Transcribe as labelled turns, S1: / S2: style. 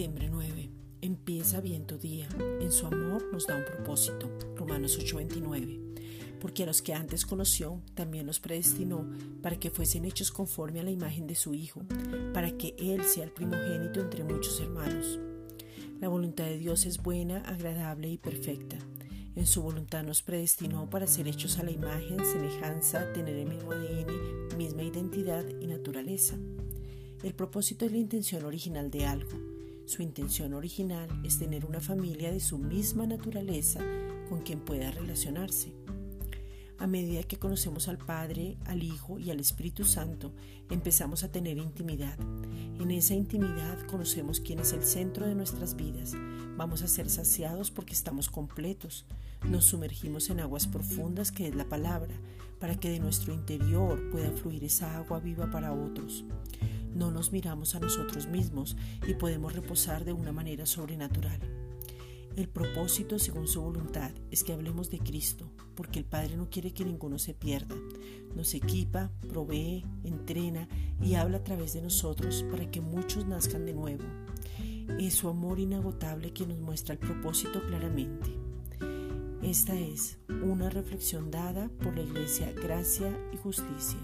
S1: Diciembre 9. Empieza bien tu día. En su amor nos da un propósito. Romanos 8:29. Porque a los que antes conoció, también los predestinó para que fuesen hechos conforme a la imagen de su Hijo, para que Él sea el primogénito entre muchos hermanos. La voluntad de Dios es buena, agradable y perfecta. En su voluntad nos predestinó para ser hechos a la imagen, semejanza, tener el mismo ADN, misma identidad y naturaleza. El propósito es la intención original de algo su intención original es tener una familia de su misma naturaleza con quien pueda relacionarse. A medida que conocemos al Padre, al Hijo y al Espíritu Santo, empezamos a tener intimidad. En esa intimidad conocemos quién es el centro de nuestras vidas. Vamos a ser saciados porque estamos completos. Nos sumergimos en aguas profundas que es la palabra, para que de nuestro interior pueda fluir esa agua viva para otros. No nos miramos a nosotros mismos y podemos reposar de una manera sobrenatural. El propósito, según su voluntad, es que hablemos de Cristo, porque el Padre no quiere que ninguno se pierda. Nos equipa, provee, entrena y habla a través de nosotros para que muchos nazcan de nuevo. Es su amor inagotable que nos muestra el propósito claramente. Esta es una reflexión dada por la Iglesia Gracia y Justicia.